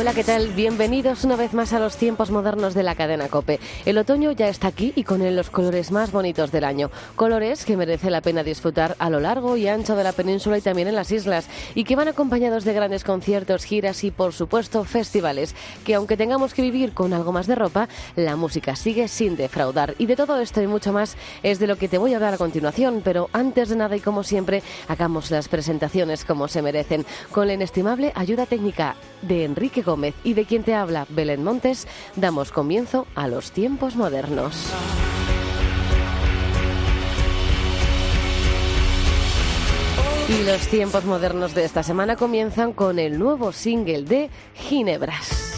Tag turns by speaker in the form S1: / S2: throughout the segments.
S1: Hola, ¿qué tal? Bienvenidos una vez más a los tiempos modernos de la cadena Cope. El otoño ya está aquí y con él los colores más bonitos del año. Colores que merece la pena disfrutar a lo largo y ancho de la península y también en las islas y que van acompañados de grandes conciertos, giras y, por supuesto, festivales. Que aunque tengamos que vivir con algo más de ropa, la música sigue sin defraudar. Y de todo esto y mucho más es de lo que te voy a hablar a continuación. Pero antes de nada y como siempre, hagamos las presentaciones como se merecen, con la inestimable ayuda técnica de Enrique Y de quien te habla Belén Montes, damos comienzo a los tiempos modernos. Y los tiempos modernos de esta semana comienzan con el nuevo single de Ginebras.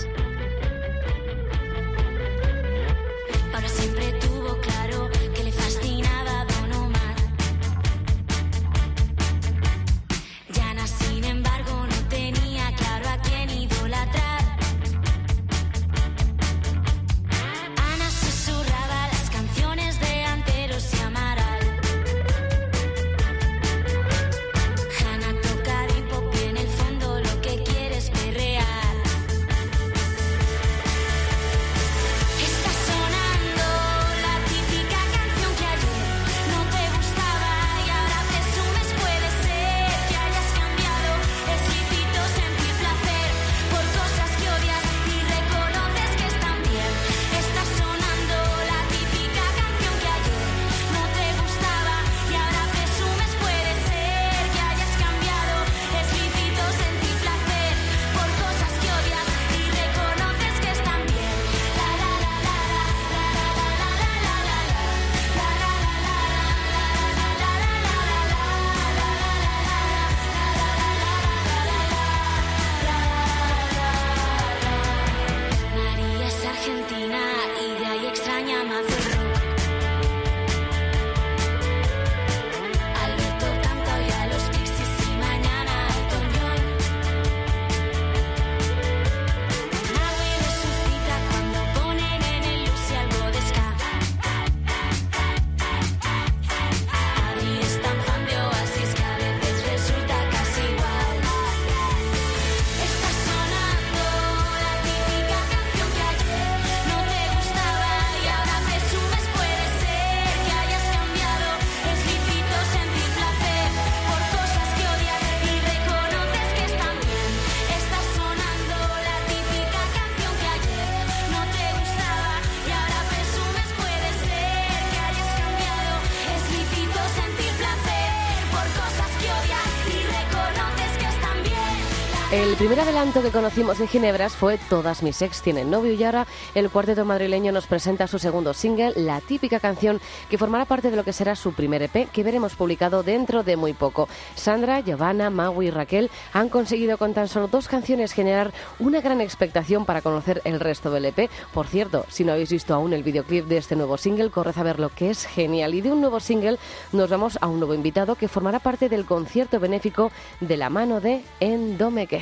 S1: El primer adelanto que conocimos de Ginebras fue Todas mis ex tienen novio y ahora el cuarteto madrileño nos presenta su segundo single, la típica canción que formará parte de lo que será su primer EP que veremos publicado dentro de muy poco. Sandra, Giovanna, Maui y Raquel han conseguido con tan solo dos canciones generar una gran expectación para conocer el resto del EP. Por cierto, si no habéis visto aún el videoclip de este nuevo single, corred a verlo que es genial. Y de un nuevo single nos vamos a un nuevo invitado que formará parte del concierto benéfico de la mano de Endomeque.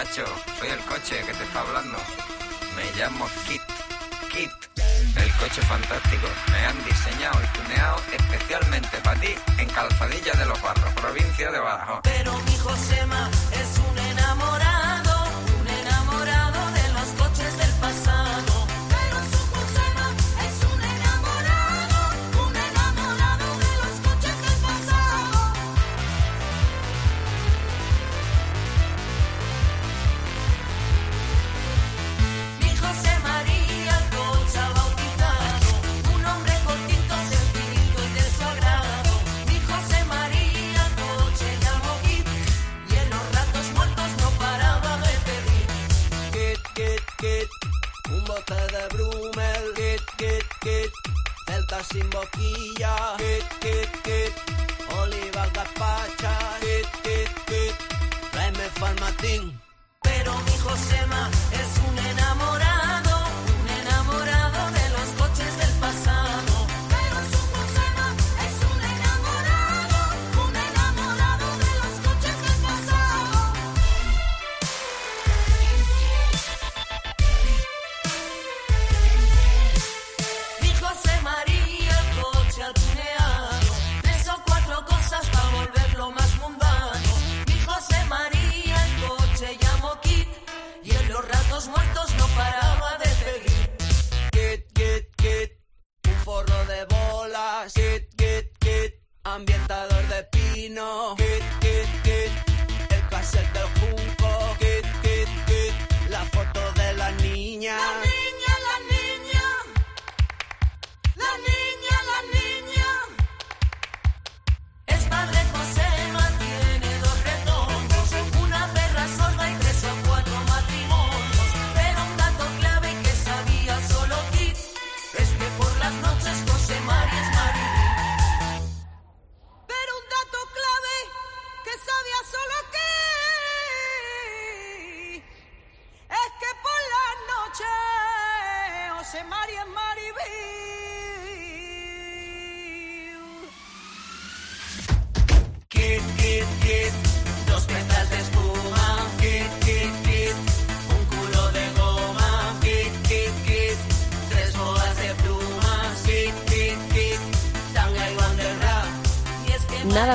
S2: María,
S3: chacho, soy el coche que te está hablando. Me llamo Kit. Kit. El coche fantástico. Me han diseñado y tuneado especialmente para ti en Calzadilla de los Barros, provincia de Badajoz.
S2: Pero mi Josema es un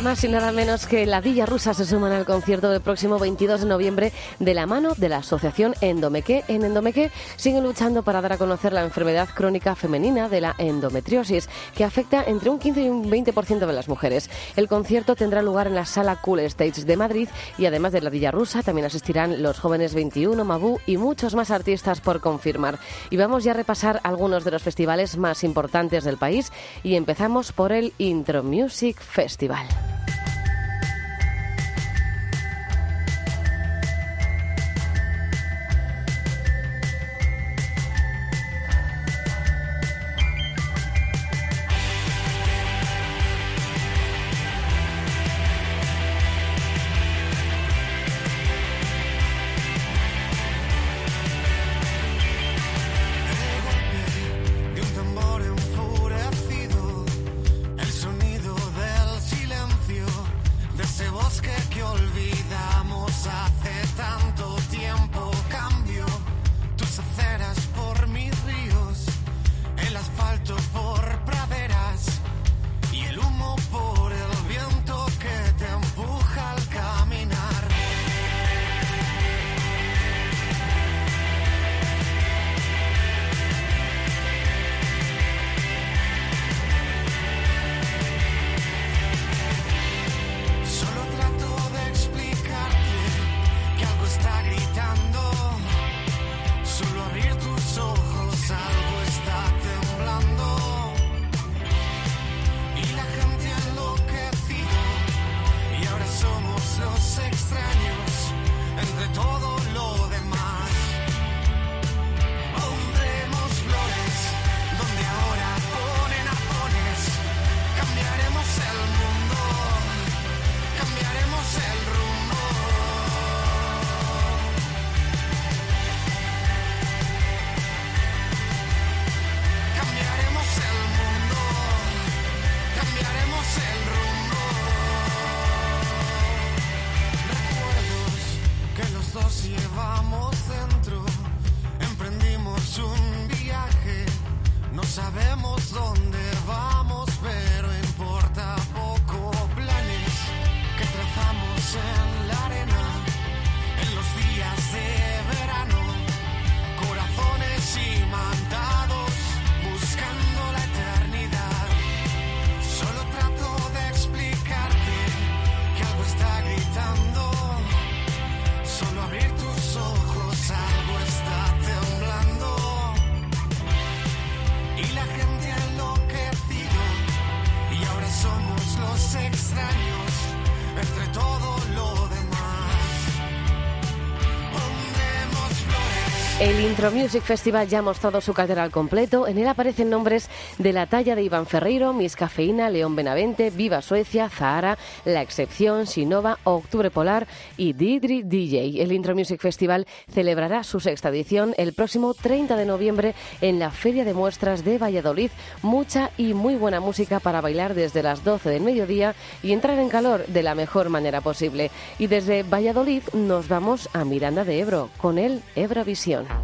S2: más y
S4: nada menos que la Villa Rusa se suman al concierto del próximo 22 de noviembre de la mano de la Asociación Endomeque. En Endomeque siguen luchando para dar a conocer la enfermedad crónica femenina de la endometriosis, que afecta entre un 15 y un 20% de las mujeres. El concierto tendrá lugar en la sala Cool Stage de Madrid y además de la Villa Rusa también asistirán los jóvenes 21, Mabú y muchos más artistas por confirmar. Y vamos ya a repasar algunos de los festivales más importantes del país y empezamos por el Intro Music Festival.
S5: extraños entre todos. El
S4: Intro Music Festival ya ha mostrado su cartera al completo. En él aparecen nombres de la talla de Iván Ferreiro, Miss Cafeína, León Benavente, Viva Suecia, Zahara, La Excepción, Sinova, Octubre Polar y Didri DJ. El Intro Music Festival celebrará su sexta edición el próximo 30 de noviembre en la Feria de Muestras de Valladolid. Mucha y muy buena música para bailar desde las 12 del mediodía y entrar en calor de la mejor manera posible. Y desde Valladolid nos vamos a Miranda de Ebro con el Eurovisión.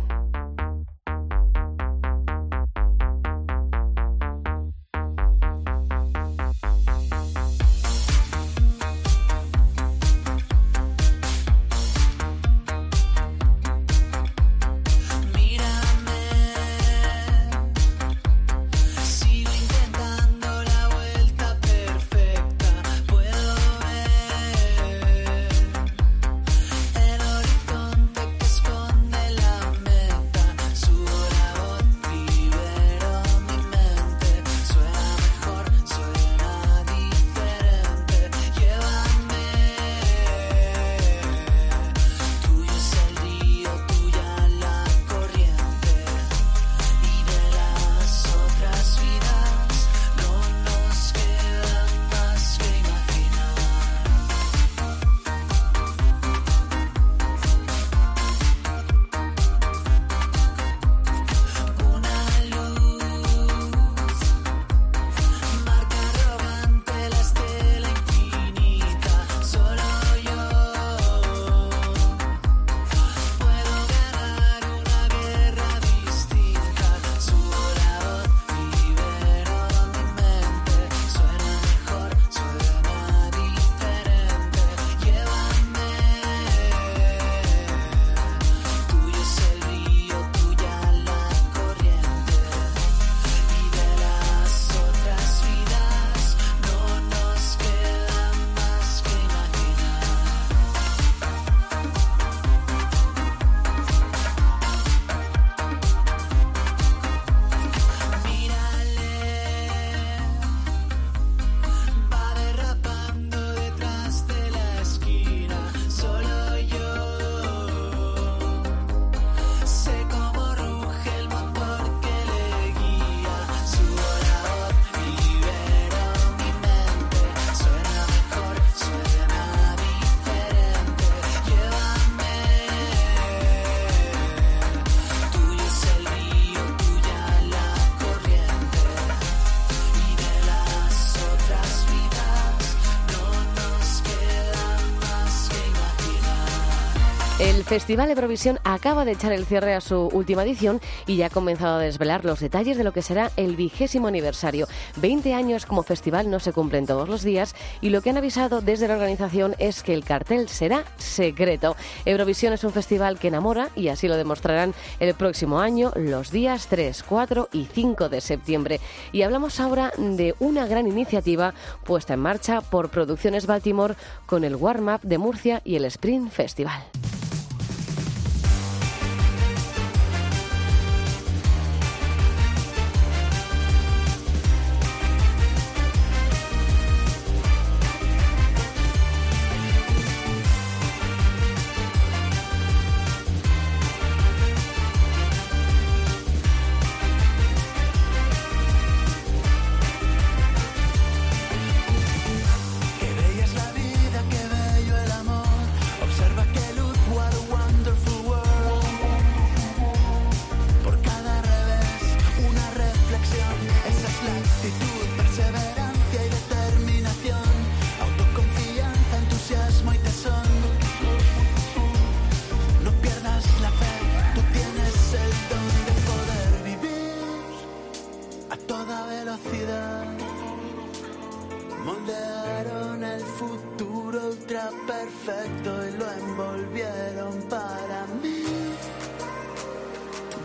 S4: Festival Eurovisión acaba de echar el cierre a su última edición y ya ha comenzado a desvelar los detalles de lo que será el vigésimo aniversario. 20 años como festival no se cumplen todos los días y lo que han avisado desde la organización es que el cartel será secreto. Eurovisión es un festival que enamora y así lo demostrarán el próximo año, los días 3, 4 y 5 de septiembre. Y hablamos ahora de una gran iniciativa puesta en marcha por Producciones Baltimore con el Warm Up de Murcia y el Sprint Festival.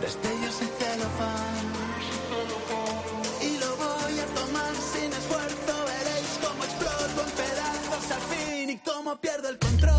S6: Destellos y celofán. Y lo voy a tomar sin esfuerzo. Veréis cómo exploto en pedazos al fin y cómo pierdo el control.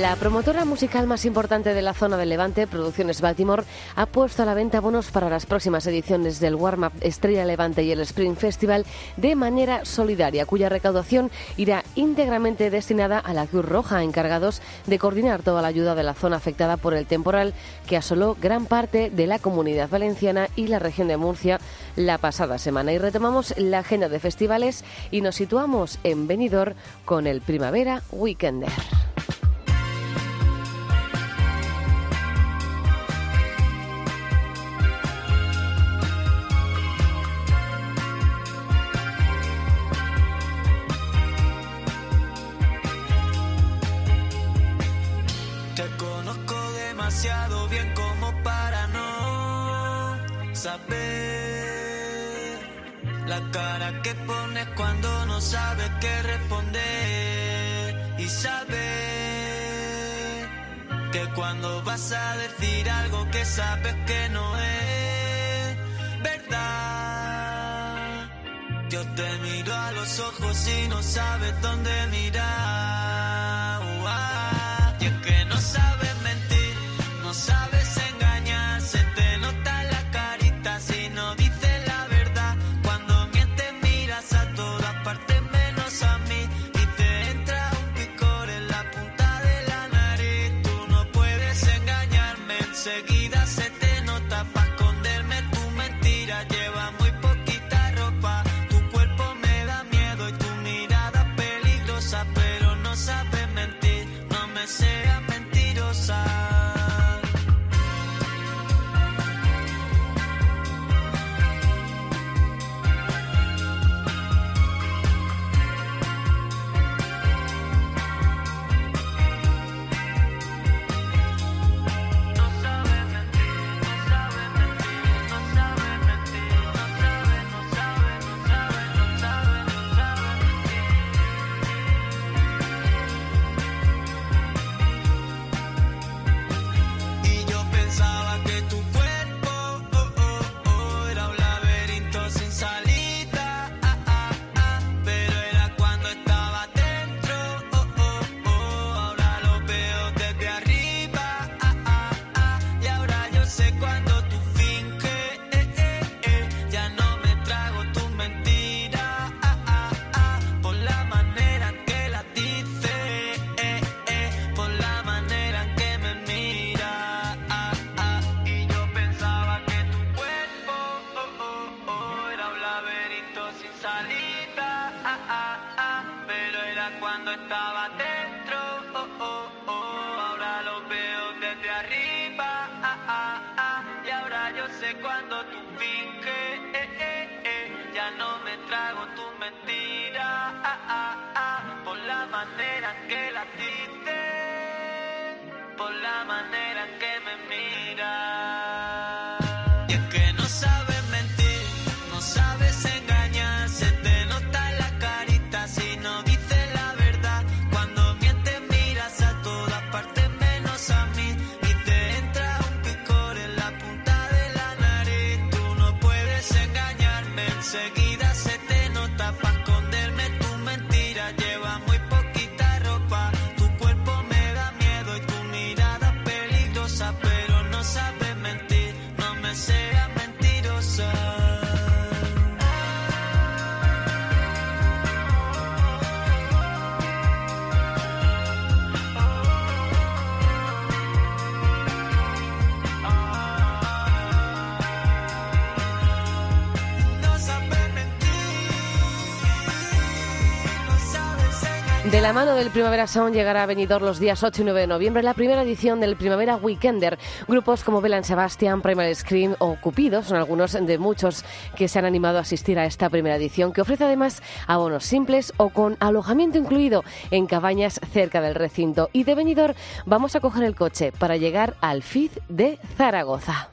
S6: La
S4: promotora musical más importante de la zona del Levante, Producciones Baltimore, ha puesto a la venta bonos para las próximas ediciones del Warm Up Estrella Levante y el Spring Festival de manera solidaria, cuya recaudación irá íntegramente destinada a la Cruz Roja, encargados de coordinar toda la ayuda de la zona afectada por el temporal que asoló gran parte de la comunidad valenciana y la región de Murcia la pasada semana. Y retomamos la agenda de festivales y nos situamos en Benidorm con el Primavera Weekender.
S5: la. La cara que pones cuando no sabes qué responder. Y sabes que cuando vas a decir algo que sabes que no es verdad. Yo te miro a los ojos y no sabes dónde mirar. La
S7: mano del Primavera Sound llegará a Benidorm los días 8 y 9 de noviembre la primera edición del Primavera Weekender. Grupos como Belan Sebastian, Primal Scream o Cupido son algunos de muchos que se han animado a asistir a esta primera edición que ofrece además abonos simples o con alojamiento incluido en cabañas cerca del recinto. Y de Benidorm vamos a coger el coche para llegar al FID de Zaragoza.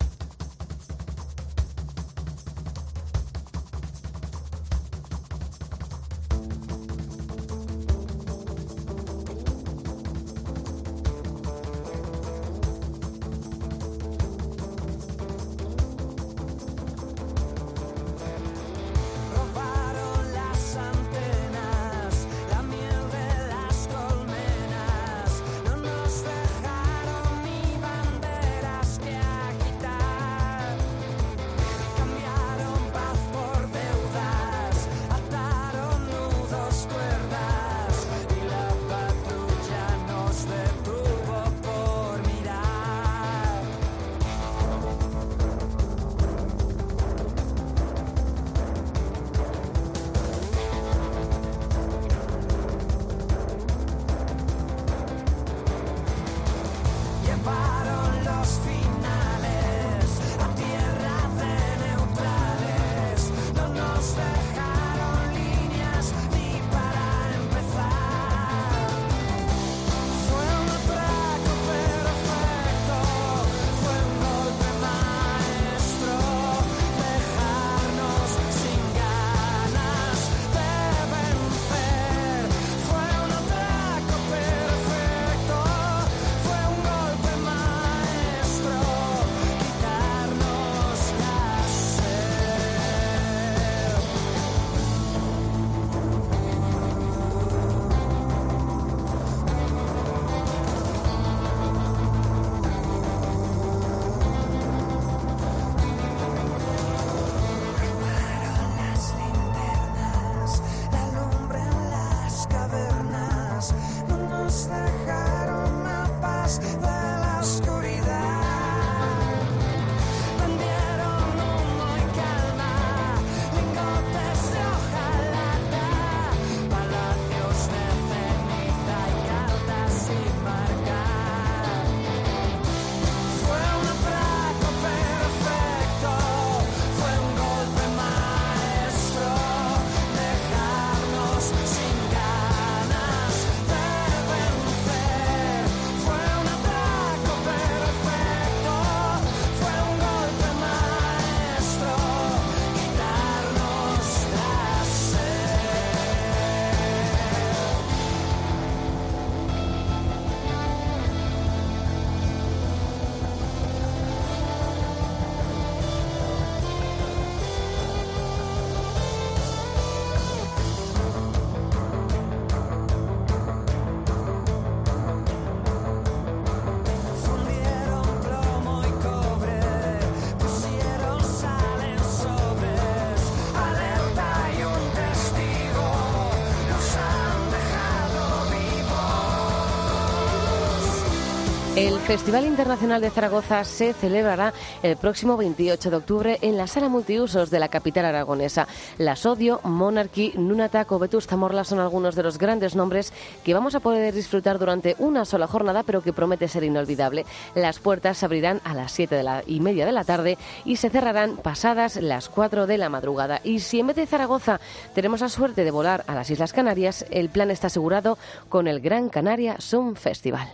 S7: Festival Internacional de Zaragoza se celebrará el próximo 28 de octubre en la sala multiusos de la capital aragonesa. La Sodio, Monarchy, Nunatak o Vetusta Morla son algunos de los grandes nombres que vamos a poder disfrutar durante una sola jornada, pero que promete ser inolvidable. Las puertas se abrirán a las 7 de la y media de la tarde y se cerrarán pasadas las 4 de la madrugada. Y si en vez de Zaragoza tenemos la suerte de volar a las Islas Canarias, el plan está asegurado con el Gran Canaria Sun Festival.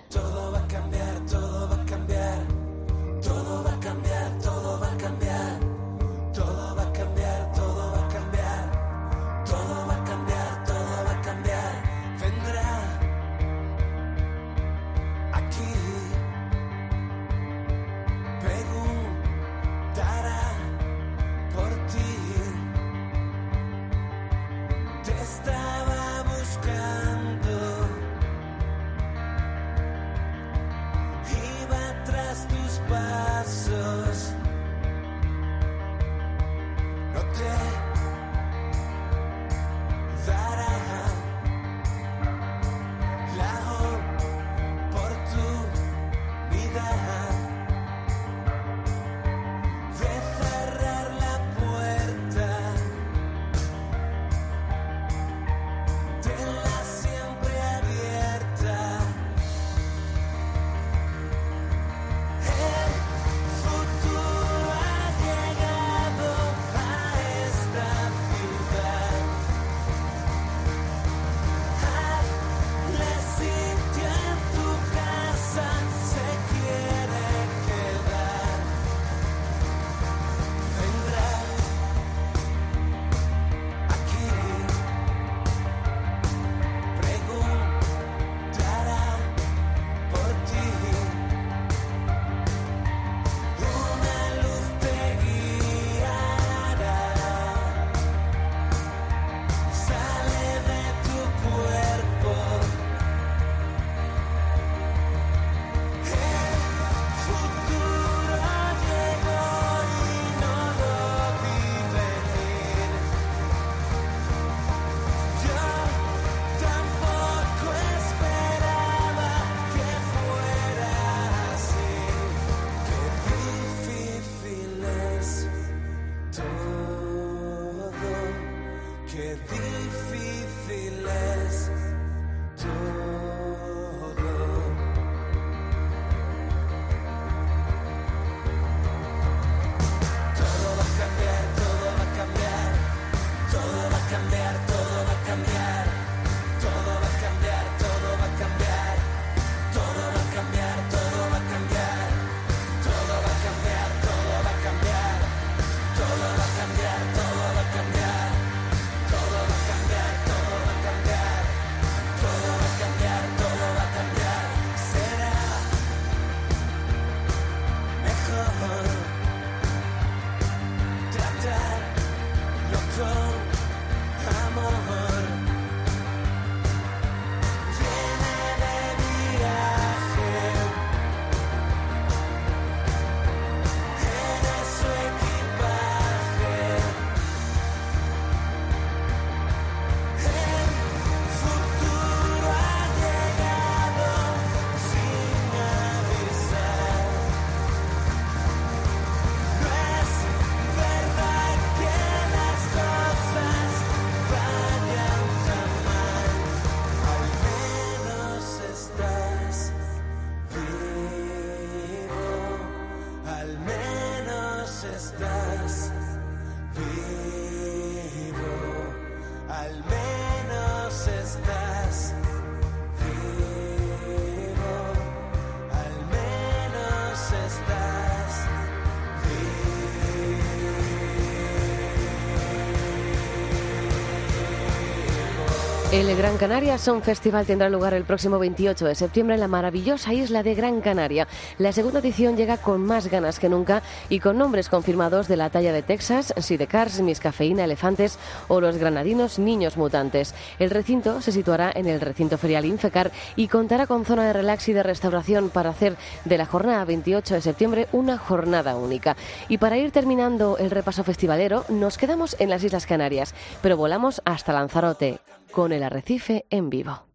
S5: El
S4: Gran Canaria Son Festival tendrá lugar el próximo 28 de septiembre en la maravillosa isla de Gran Canaria. La segunda edición llega con más ganas que nunca y con nombres confirmados de la talla de Texas, Sidecars, Miss Cafeína, Elefantes o los granadinos Niños Mutantes. El recinto se situará en el recinto ferial Infecar y contará con zona de relax y de restauración para hacer de la jornada 28 de septiembre una jornada única. Y para ir terminando el repaso festivalero, nos quedamos en las Islas Canarias, pero volamos hasta Lanzarote con el arrecife en vivo.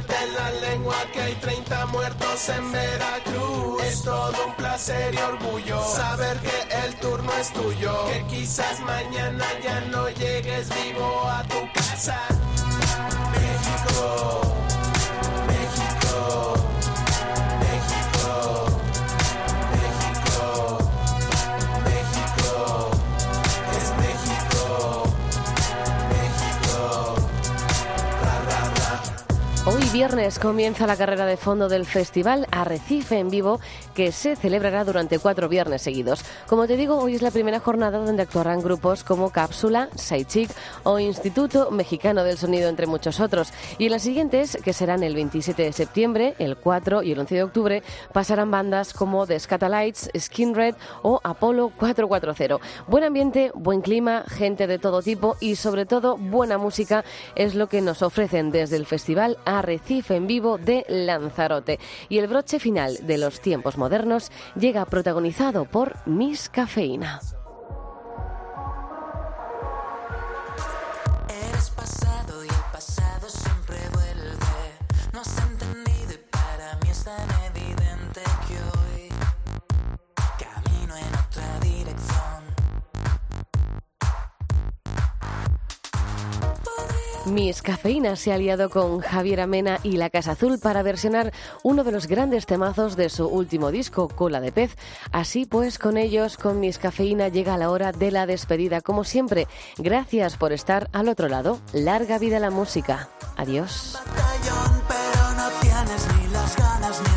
S8: Sicarios. Muérdete la lengua que hay 30 muertos en Veracruz. Es todo un placer y orgullo saber que el turno es tuyo. Que quizás mañana ya no llegues vivo a tu casa. México, México,
S4: viernes comienza la carrera de fondo del festival Arrecife en vivo que se celebrará durante cuatro viernes seguidos. Como te digo, hoy es la primera jornada donde actuarán grupos como Cápsula, Saichik o Instituto Mexicano del Sonido, entre muchos otros. Y en las siguientes, que serán el 27 de septiembre, el 4 y el 11 de octubre, pasarán bandas como The Scatalites, Skin Red o Apolo 440. Buen ambiente, buen clima, gente de todo tipo y sobre todo buena música es lo que nos ofrecen desde el festival Arrecife en vivo de Lanzarote. Y el broche final de los tiempos modernos llega protagonizado por Miss Cafeína. Miss Cafeína se ha aliado con Javier Amena y La Casa Azul para versionar uno de los grandes temazos de su último disco, Cola de Pez. Así pues, con ellos, con Miss Cafeína, llega la hora de la despedida. Como siempre, gracias por estar al otro lado. Larga vida la música. Adiós.
S2: batallón, pero no tienes ni las ganas ni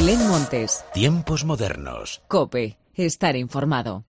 S9: Belén Montes,
S10: Tiempos modernos.
S9: Cope, estar informado.